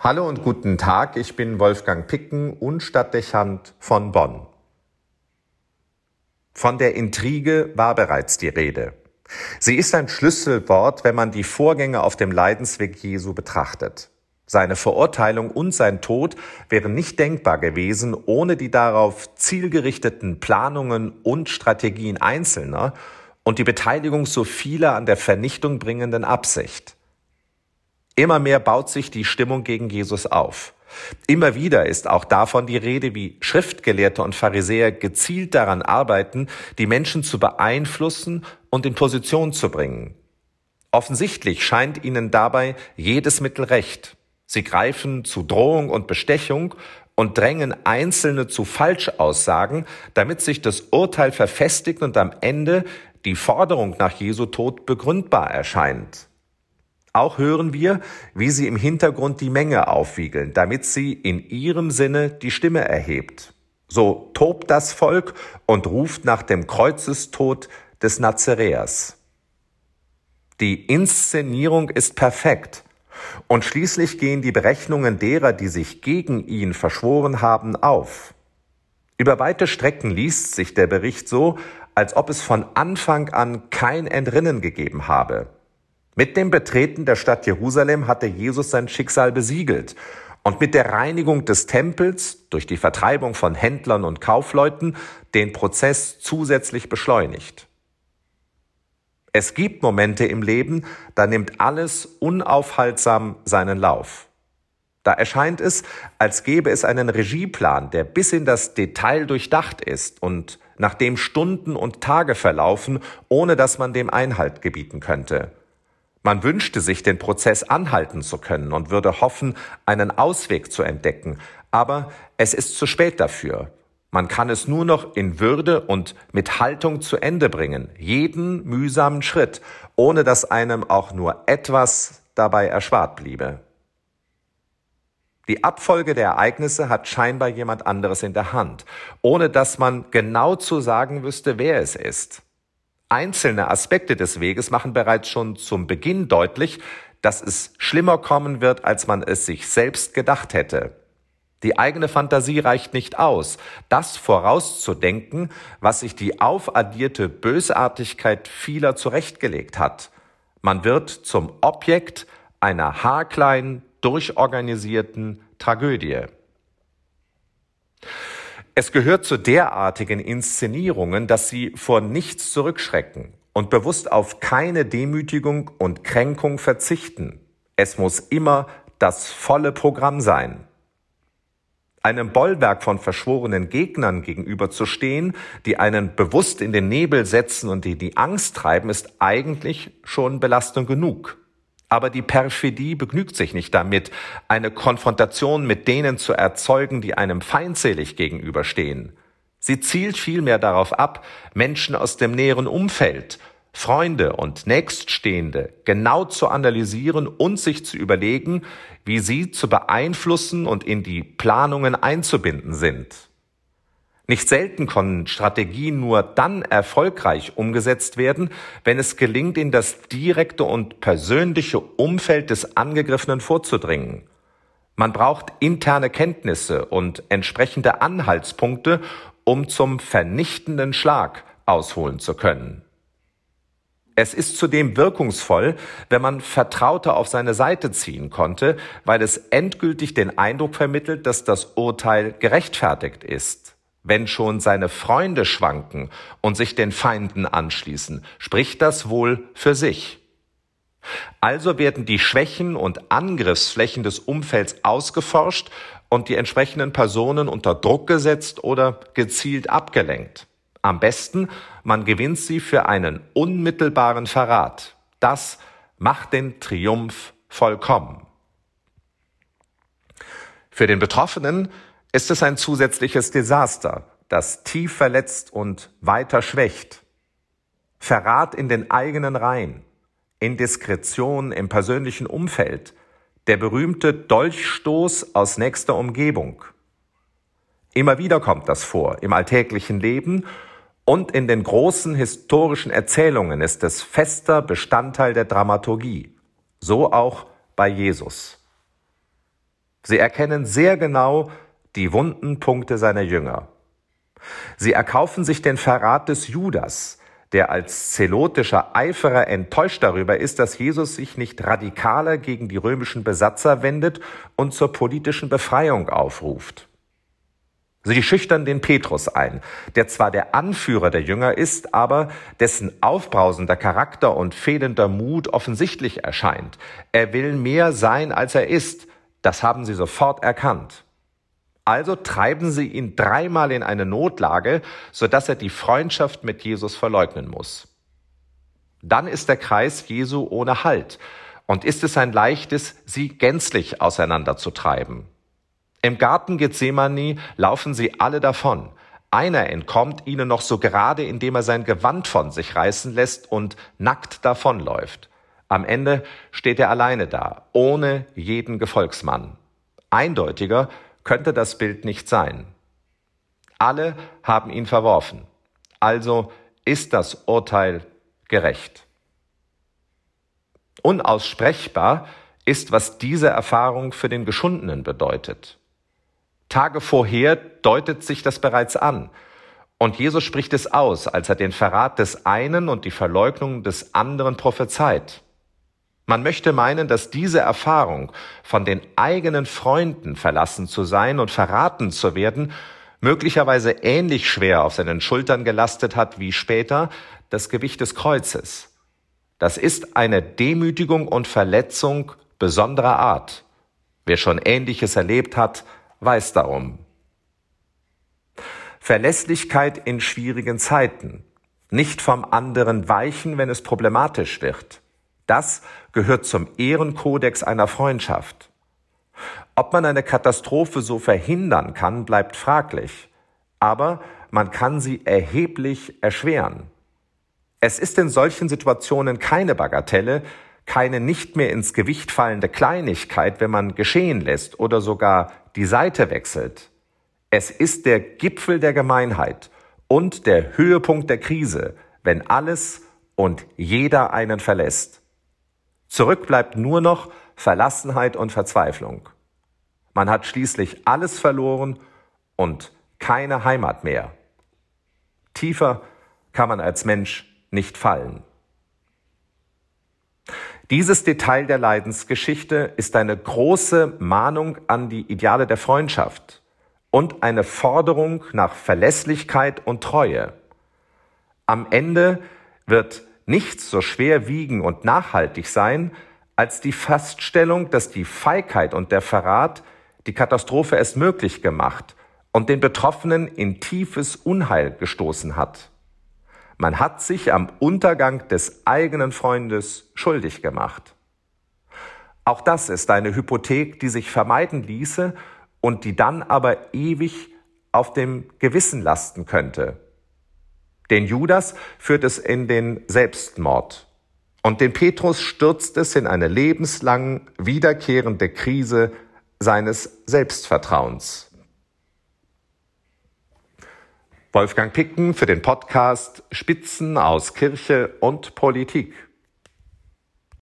Hallo und guten Tag, ich bin Wolfgang Picken und Stadtdechant von Bonn. Von der Intrige war bereits die Rede. Sie ist ein Schlüsselwort, wenn man die Vorgänge auf dem Leidensweg Jesu betrachtet. Seine Verurteilung und sein Tod wären nicht denkbar gewesen ohne die darauf zielgerichteten Planungen und Strategien Einzelner und die Beteiligung so vieler an der Vernichtung bringenden Absicht. Immer mehr baut sich die Stimmung gegen Jesus auf. Immer wieder ist auch davon die Rede, wie Schriftgelehrte und Pharisäer gezielt daran arbeiten, die Menschen zu beeinflussen und in Position zu bringen. Offensichtlich scheint ihnen dabei jedes Mittel recht. Sie greifen zu Drohung und Bestechung und drängen Einzelne zu Falschaussagen, damit sich das Urteil verfestigt und am Ende die Forderung nach Jesu Tod begründbar erscheint. Auch hören wir, wie sie im Hintergrund die Menge aufwiegeln, damit sie in ihrem Sinne die Stimme erhebt. So tobt das Volk und ruft nach dem Kreuzestod des Nazaräers. Die Inszenierung ist perfekt. Und schließlich gehen die Berechnungen derer, die sich gegen ihn verschworen haben, auf. Über weite Strecken liest sich der Bericht so, als ob es von Anfang an kein Entrinnen gegeben habe. Mit dem Betreten der Stadt Jerusalem hatte Jesus sein Schicksal besiegelt und mit der Reinigung des Tempels durch die Vertreibung von Händlern und Kaufleuten den Prozess zusätzlich beschleunigt. Es gibt Momente im Leben, da nimmt alles unaufhaltsam seinen Lauf. Da erscheint es, als gäbe es einen Regieplan, der bis in das Detail durchdacht ist und nach dem Stunden und Tage verlaufen, ohne dass man dem Einhalt gebieten könnte. Man wünschte sich, den Prozess anhalten zu können und würde hoffen, einen Ausweg zu entdecken, aber es ist zu spät dafür. Man kann es nur noch in Würde und mit Haltung zu Ende bringen, jeden mühsamen Schritt, ohne dass einem auch nur etwas dabei erspart bliebe. Die Abfolge der Ereignisse hat scheinbar jemand anderes in der Hand, ohne dass man genau zu sagen wüsste, wer es ist. Einzelne Aspekte des Weges machen bereits schon zum Beginn deutlich, dass es schlimmer kommen wird, als man es sich selbst gedacht hätte. Die eigene Fantasie reicht nicht aus, das vorauszudenken, was sich die aufaddierte Bösartigkeit vieler zurechtgelegt hat. Man wird zum Objekt einer haarkleinen, durchorganisierten Tragödie. Es gehört zu derartigen Inszenierungen, dass sie vor nichts zurückschrecken und bewusst auf keine Demütigung und Kränkung verzichten. Es muss immer das volle Programm sein. Einem Bollwerk von verschworenen Gegnern gegenüberzustehen, die einen bewusst in den Nebel setzen und die die Angst treiben, ist eigentlich schon Belastung genug. Aber die Perfidie begnügt sich nicht damit, eine Konfrontation mit denen zu erzeugen, die einem feindselig gegenüberstehen. Sie zielt vielmehr darauf ab, Menschen aus dem näheren Umfeld, Freunde und Nächststehende genau zu analysieren und sich zu überlegen, wie sie zu beeinflussen und in die Planungen einzubinden sind. Nicht selten können Strategien nur dann erfolgreich umgesetzt werden, wenn es gelingt, in das direkte und persönliche Umfeld des Angegriffenen vorzudringen. Man braucht interne Kenntnisse und entsprechende Anhaltspunkte, um zum vernichtenden Schlag ausholen zu können. Es ist zudem wirkungsvoll, wenn man Vertraute auf seine Seite ziehen konnte, weil es endgültig den Eindruck vermittelt, dass das Urteil gerechtfertigt ist. Wenn schon seine Freunde schwanken und sich den Feinden anschließen, spricht das wohl für sich. Also werden die Schwächen und Angriffsflächen des Umfelds ausgeforscht und die entsprechenden Personen unter Druck gesetzt oder gezielt abgelenkt. Am besten, man gewinnt sie für einen unmittelbaren Verrat. Das macht den Triumph vollkommen. Für den Betroffenen ist es ein zusätzliches Desaster, das tief verletzt und weiter schwächt. Verrat in den eigenen Reihen, Indiskretion im persönlichen Umfeld, der berühmte Dolchstoß aus nächster Umgebung. Immer wieder kommt das vor im alltäglichen Leben und in den großen historischen Erzählungen ist es fester Bestandteil der Dramaturgie. So auch bei Jesus. Sie erkennen sehr genau die wunden Punkte seiner Jünger. Sie erkaufen sich den Verrat des Judas, der als zelotischer Eiferer enttäuscht darüber ist, dass Jesus sich nicht radikaler gegen die römischen Besatzer wendet und zur politischen Befreiung aufruft. Sie schüchtern den Petrus ein, der zwar der Anführer der Jünger ist, aber dessen aufbrausender Charakter und fehlender Mut offensichtlich erscheint. Er will mehr sein, als er ist. Das haben sie sofort erkannt. Also treiben sie ihn dreimal in eine Notlage, so dass er die Freundschaft mit Jesus verleugnen muss. Dann ist der Kreis Jesu ohne Halt und ist es ein leichtes, sie gänzlich auseinanderzutreiben. Im Garten Gethsemane laufen sie alle davon. Einer entkommt ihnen noch so gerade, indem er sein Gewand von sich reißen lässt und nackt davonläuft. Am Ende steht er alleine da, ohne jeden Gefolgsmann. Eindeutiger könnte das Bild nicht sein. Alle haben ihn verworfen. Also ist das Urteil gerecht. Unaussprechbar ist, was diese Erfahrung für den Geschundenen bedeutet. Tage vorher deutet sich das bereits an. Und Jesus spricht es aus, als er den Verrat des einen und die Verleugnung des anderen prophezeit. Man möchte meinen, dass diese Erfahrung, von den eigenen Freunden verlassen zu sein und verraten zu werden, möglicherweise ähnlich schwer auf seinen Schultern gelastet hat wie später das Gewicht des Kreuzes. Das ist eine Demütigung und Verletzung besonderer Art. Wer schon Ähnliches erlebt hat, weiß darum. Verlässlichkeit in schwierigen Zeiten. Nicht vom anderen weichen, wenn es problematisch wird. Das gehört zum Ehrenkodex einer Freundschaft. Ob man eine Katastrophe so verhindern kann, bleibt fraglich. Aber man kann sie erheblich erschweren. Es ist in solchen Situationen keine Bagatelle, keine nicht mehr ins Gewicht fallende Kleinigkeit, wenn man geschehen lässt oder sogar die Seite wechselt. Es ist der Gipfel der Gemeinheit und der Höhepunkt der Krise, wenn alles und jeder einen verlässt. Zurück bleibt nur noch Verlassenheit und Verzweiflung. Man hat schließlich alles verloren und keine Heimat mehr. Tiefer kann man als Mensch nicht fallen. Dieses Detail der Leidensgeschichte ist eine große Mahnung an die Ideale der Freundschaft und eine Forderung nach Verlässlichkeit und Treue. Am Ende wird nichts so schwer wiegen und nachhaltig sein, als die Feststellung, dass die Feigheit und der Verrat die Katastrophe erst möglich gemacht und den Betroffenen in tiefes Unheil gestoßen hat. Man hat sich am Untergang des eigenen Freundes schuldig gemacht. Auch das ist eine Hypothek, die sich vermeiden ließe und die dann aber ewig auf dem Gewissen lasten könnte. Den Judas führt es in den Selbstmord. Und den Petrus stürzt es in eine lebenslang wiederkehrende Krise seines Selbstvertrauens. Wolfgang Picken für den Podcast Spitzen aus Kirche und Politik.